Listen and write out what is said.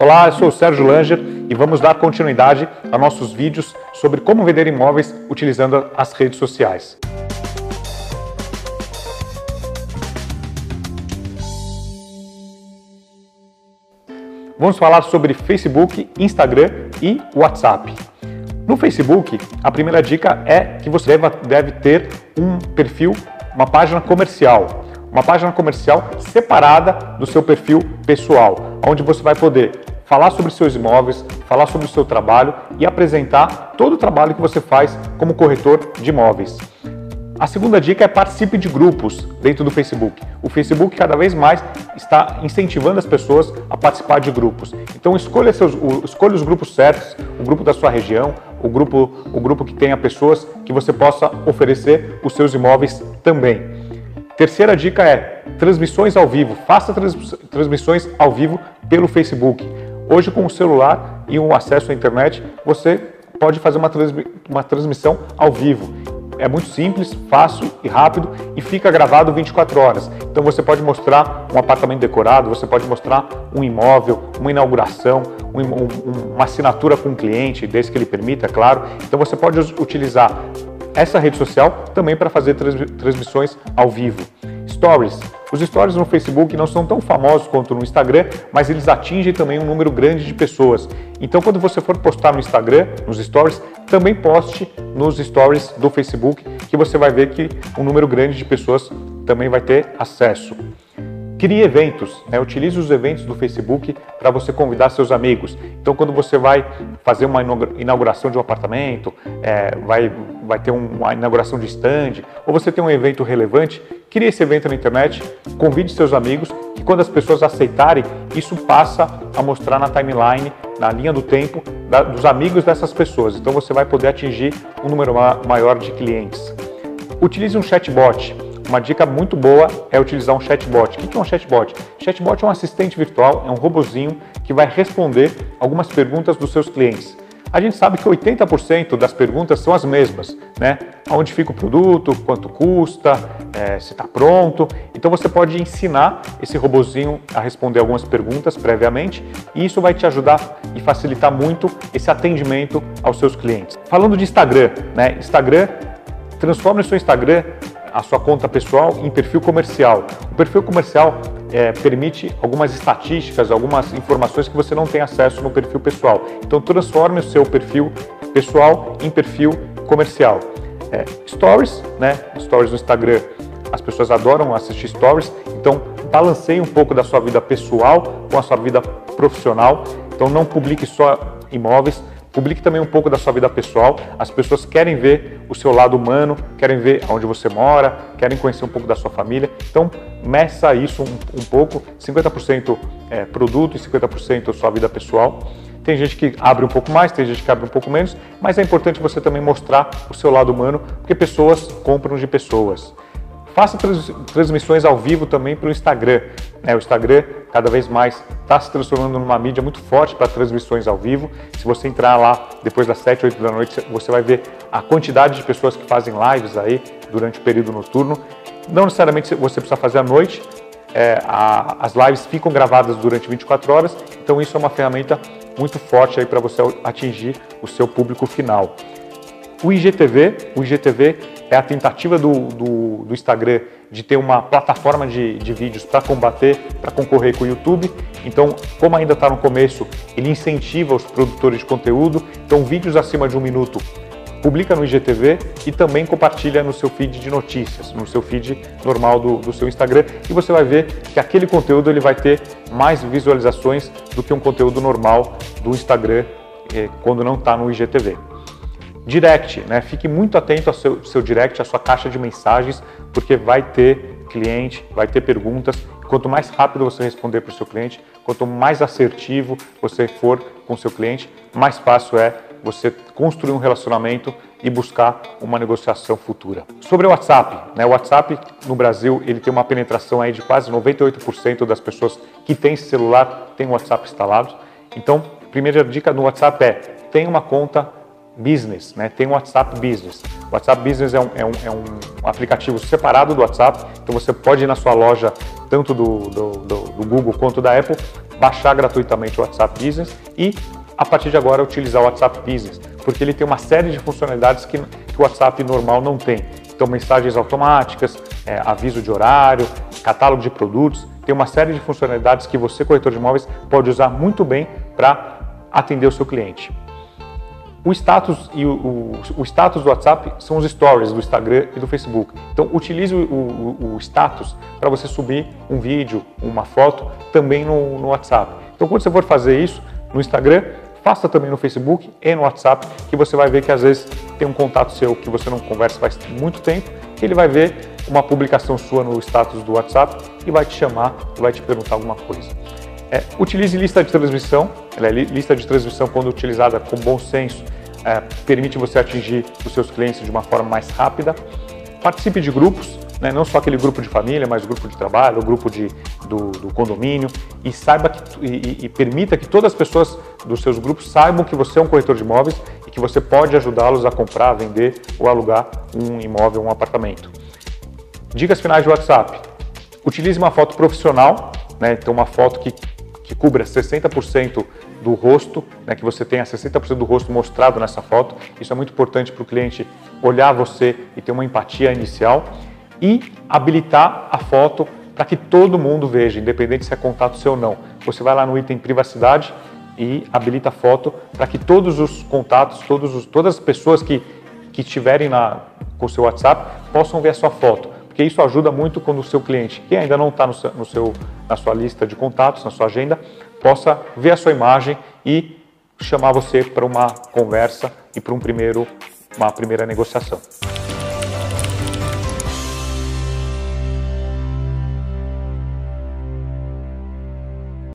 Olá, eu sou o Sérgio Langer e vamos dar continuidade a nossos vídeos sobre como vender imóveis utilizando as redes sociais. Vamos falar sobre Facebook, Instagram e WhatsApp. No Facebook, a primeira dica é que você deve, ter um perfil, uma página comercial uma página comercial separada do seu perfil pessoal, onde você vai poder falar sobre seus imóveis, falar sobre o seu trabalho e apresentar todo o trabalho que você faz como corretor de imóveis. A segunda dica é participe de grupos dentro do Facebook. O Facebook cada vez mais está incentivando as pessoas a participar de grupos. Então escolha, seus, escolha os grupos certos, o grupo da sua região, o grupo, o grupo que tenha pessoas que você possa oferecer os seus imóveis também. Terceira dica é transmissões ao vivo. Faça trans, transmissões ao vivo pelo Facebook. Hoje, com o celular e o acesso à internet, você pode fazer uma, transmi uma transmissão ao vivo. É muito simples, fácil e rápido e fica gravado 24 horas. Então você pode mostrar um apartamento decorado, você pode mostrar um imóvel, uma inauguração, um, um, uma assinatura com um cliente, desde que ele permita, é claro. Então você pode utilizar essa rede social também para fazer transmissões ao vivo. Stories. Os stories no Facebook não são tão famosos quanto no Instagram, mas eles atingem também um número grande de pessoas. Então, quando você for postar no Instagram, nos stories, também poste nos stories do Facebook, que você vai ver que um número grande de pessoas também vai ter acesso. Crie eventos, né? utilize os eventos do Facebook para você convidar seus amigos. Então, quando você vai fazer uma inauguração de um apartamento, é, vai, vai ter uma inauguração de stand, ou você tem um evento relevante, crie esse evento na internet, convide seus amigos e quando as pessoas aceitarem, isso passa a mostrar na timeline, na linha do tempo, da, dos amigos dessas pessoas. Então, você vai poder atingir um número maior de clientes. Utilize um chatbot. Uma dica muito boa é utilizar um chatbot. O que é um chatbot? Chatbot é um assistente virtual, é um robozinho que vai responder algumas perguntas dos seus clientes. A gente sabe que 80% das perguntas são as mesmas, né? Onde fica o produto, quanto custa, é, se está pronto. Então você pode ensinar esse robozinho a responder algumas perguntas previamente e isso vai te ajudar e facilitar muito esse atendimento aos seus clientes. Falando de Instagram, né? Instagram, transforme o seu Instagram a sua conta pessoal em perfil comercial. O perfil comercial é, permite algumas estatísticas, algumas informações que você não tem acesso no perfil pessoal. Então transforme o seu perfil pessoal em perfil comercial. É, stories, né? Stories no Instagram, as pessoas adoram assistir stories. Então balanceie um pouco da sua vida pessoal com a sua vida profissional. Então não publique só imóveis, Publique também um pouco da sua vida pessoal. As pessoas querem ver o seu lado humano, querem ver onde você mora, querem conhecer um pouco da sua família. Então, meça isso um, um pouco: 50% é produto e 50% sua vida pessoal. Tem gente que abre um pouco mais, tem gente que abre um pouco menos, mas é importante você também mostrar o seu lado humano, porque pessoas compram de pessoas. Faça trans, transmissões ao vivo também para o Instagram. Né? O Instagram cada vez mais está se transformando numa mídia muito forte para transmissões ao vivo. Se você entrar lá depois das 7, 8 da noite, você vai ver a quantidade de pessoas que fazem lives aí durante o período noturno. Não necessariamente você precisa fazer à noite, é, a, as lives ficam gravadas durante 24 horas, então isso é uma ferramenta muito forte aí para você atingir o seu público final. O IGTV, o IGTV é a tentativa do, do, do Instagram de ter uma plataforma de, de vídeos para combater, para concorrer com o YouTube. Então, como ainda está no começo, ele incentiva os produtores de conteúdo. Então, vídeos acima de um minuto publica no IGTV e também compartilha no seu feed de notícias, no seu feed normal do, do, seu Instagram e você vai ver que aquele conteúdo ele vai ter mais visualizações do que um conteúdo normal do Instagram eh, quando não está no IGTV. Direct, né? Fique muito atento ao seu, seu direct, à sua caixa de mensagens, porque vai ter cliente, vai ter perguntas. Quanto mais rápido você responder para o seu cliente, quanto mais assertivo você for com o seu cliente, mais fácil é você construir um relacionamento e buscar uma negociação futura. Sobre o WhatsApp, né? o WhatsApp no Brasil ele tem uma penetração aí de quase 98% das pessoas que têm celular têm o WhatsApp instalado. Então, primeira dica no WhatsApp é tenha uma conta Business, né? tem o WhatsApp Business. O WhatsApp Business é um, é, um, é um, aplicativo separado do WhatsApp, então você pode ir na sua loja, tanto do, do, do, do Google quanto da Apple, baixar gratuitamente o WhatsApp Business e, a partir de agora, utilizar o WhatsApp Business, porque ele tem uma série de funcionalidades que, que o WhatsApp normal não tem. Então, mensagens automáticas, é, aviso de horário, catálogo de produtos, tem uma série de funcionalidades que você, corretor de imóveis, pode usar muito bem para atender o seu cliente. O status e o, o, o, status do WhatsApp são os stories do Instagram e do Facebook. Então utilize o, o status para você subir um vídeo, uma foto também no, no WhatsApp. Então quando você for fazer isso no Instagram, faça também no Facebook e no WhatsApp, que você vai ver que às vezes tem um contato seu que você não conversa faz muito tempo, que ele vai ver uma publicação sua no status do WhatsApp e vai te chamar e vai te perguntar alguma coisa. É, utilize lista de transmissão. É, lista de transmissão, quando utilizada com bom senso, é, permite você atingir os seus clientes de uma forma mais rápida. Participe de grupos, né, não só aquele grupo de família, mas grupo de trabalho, grupo de, do, do condomínio, e saiba que, e, e, permita que todas as pessoas dos seus grupos saibam que você é um corretor de imóveis e que você pode ajudá-los a comprar, vender ou alugar um imóvel, um apartamento. Dicas finais de WhatsApp. Utilize uma foto profissional, né, então uma foto que que cubra 60% do rosto, né, que você tenha 60% do rosto mostrado nessa foto. Isso é muito importante para o cliente olhar você e ter uma empatia inicial. E habilitar a foto para que todo mundo veja, independente se é contato seu ou não. Você vai lá no item privacidade e habilita a foto para que todos os contatos, todos os, todas as pessoas que, que estiverem na, com o seu WhatsApp possam ver a sua foto porque isso ajuda muito quando o seu cliente, que ainda não está no seu, no seu, na sua lista de contatos, na sua agenda, possa ver a sua imagem e chamar você para uma conversa e para um primeiro, uma primeira negociação.